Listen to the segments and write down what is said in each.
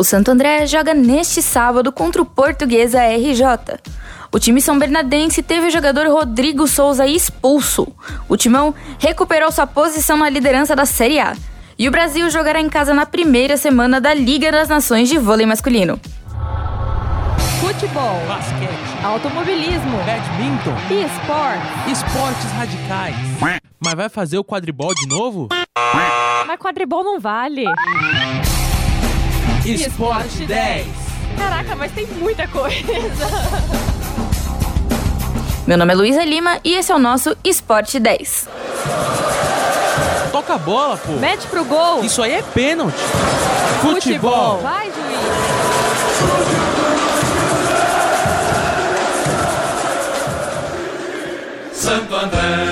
O Santo André joga neste sábado contra o Portuguesa RJ. O time são bernardense teve o jogador Rodrigo Souza expulso. O timão recuperou sua posição na liderança da Série A. E o Brasil jogará em casa na primeira semana da Liga das Nações de Vôlei Masculino. Futebol, basquete, automobilismo, badminton, e esportes. esportes radicais. Mas vai fazer o quadribol de novo? Mas quadribol não vale. Esporte 10. Caraca, mas tem muita coisa. Meu nome é Luísa Lima e esse é o nosso Esporte 10. Toca a bola, pô. Mete pro gol. Isso aí é pênalti. Futebol. Vai, juiz. Santo André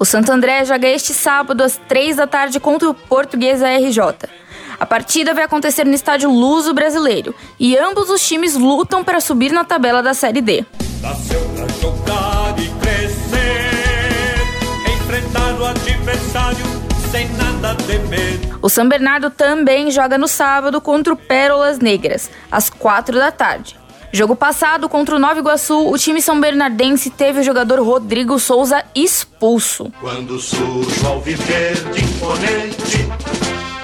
O Santo André joga este sábado às 3 da tarde contra o Portuguesa RJ. A partida vai acontecer no estádio Luso Brasileiro e ambos os times lutam para subir na tabela da Série D. Nasceu pra jogar e crescer, enfrentar o adversário sem nada temer. O São Bernardo também joga no sábado contra o Pérolas Negras, às 4 da tarde. Jogo passado contra o Nova Iguaçu, o time são bernardense teve o jogador Rodrigo Souza expulso. Quando surge de imponente,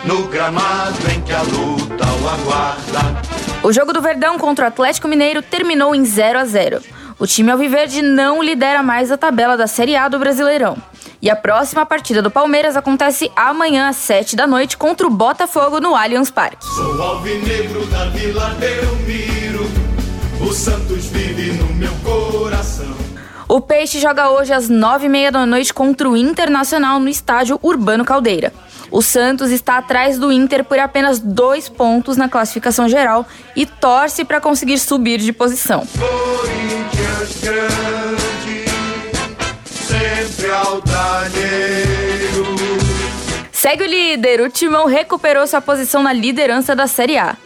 no gramado em que a luta o aguarda. O jogo do Verdão contra o Atlético Mineiro terminou em 0 a 0. O time alviverde não lidera mais a tabela da Série A do Brasileirão. E a próxima partida do Palmeiras acontece amanhã às 7 da noite contra o Botafogo no Allianz Parque. Sou alvinegro da Vila Belmiro, o Santos vive no meu coração. O Peixe joga hoje às 9h30 da noite contra o Internacional no estádio Urbano Caldeira. O Santos está atrás do Inter por apenas dois pontos na classificação geral e torce para conseguir subir de posição. Corinthians grande, sempre altaneiro. Segue o líder, o Timão recuperou sua posição na liderança da Série A.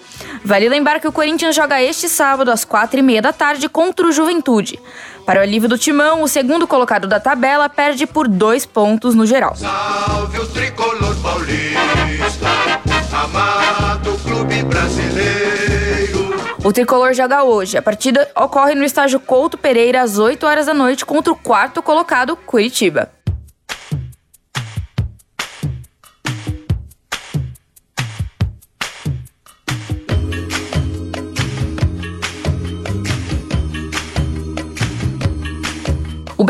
Vale lembrar que o Corinthians joga este sábado às 4h30 da tarde contra o Juventude. Para o alívio do Timão, o segundo colocado da tabela perde por dois pontos no geral. Salve o tricolor paulista, amado clube brasileiro. O tricolor joga hoje. A partida ocorre no estádio Couto Pereira às 8 horas da noite contra o quarto colocado, Curitiba.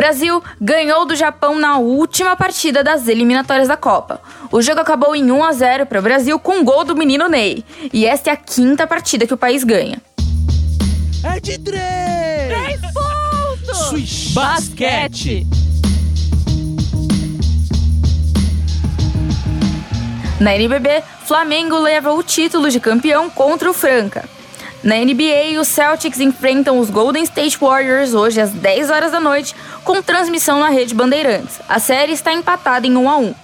Brasil ganhou do Japão na última partida das eliminatórias da Copa. O jogo acabou em 1 a 0 para o Brasil com gol do menino Ney. E esta é a quinta partida que o país ganha. É de três. Três pontos. Swish. Basquete. Na NBB, Flamengo leva o título de campeão contra o Franca. Na NBA, os Celtics enfrentam os Golden State Warriors hoje às 10 horas da noite, com transmissão na rede Bandeirantes. A série está empatada em 1 a 1.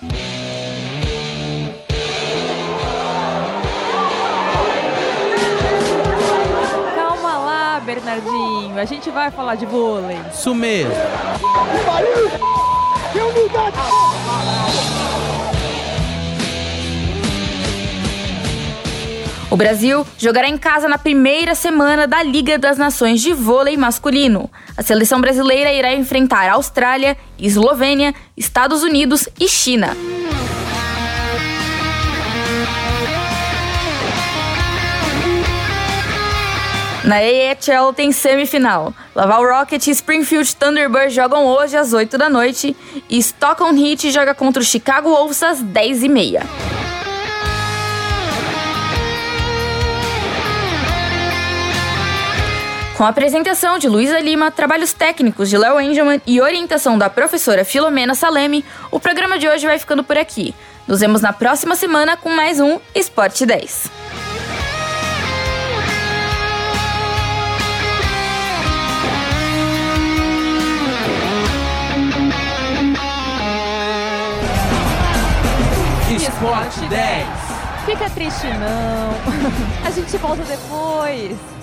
Calma lá, Bernardinho. A gente vai falar de vôlei. Isso mesmo. O Brasil jogará em casa na primeira semana da Liga das Nações de Vôlei Masculino. A seleção brasileira irá enfrentar Austrália, Eslovênia, Estados Unidos e China. Na AHL tem semifinal. Laval Rocket e Springfield Thunderbirds jogam hoje às 8 da noite e Stockholm Heat joga contra o Chicago Wolves às 10h30. Com a apresentação de Luísa Lima, trabalhos técnicos de Léo Engelman e orientação da professora Filomena Salemi, o programa de hoje vai ficando por aqui. Nos vemos na próxima semana com mais um Esporte 10. Esporte 10. Fica triste não. A gente volta depois.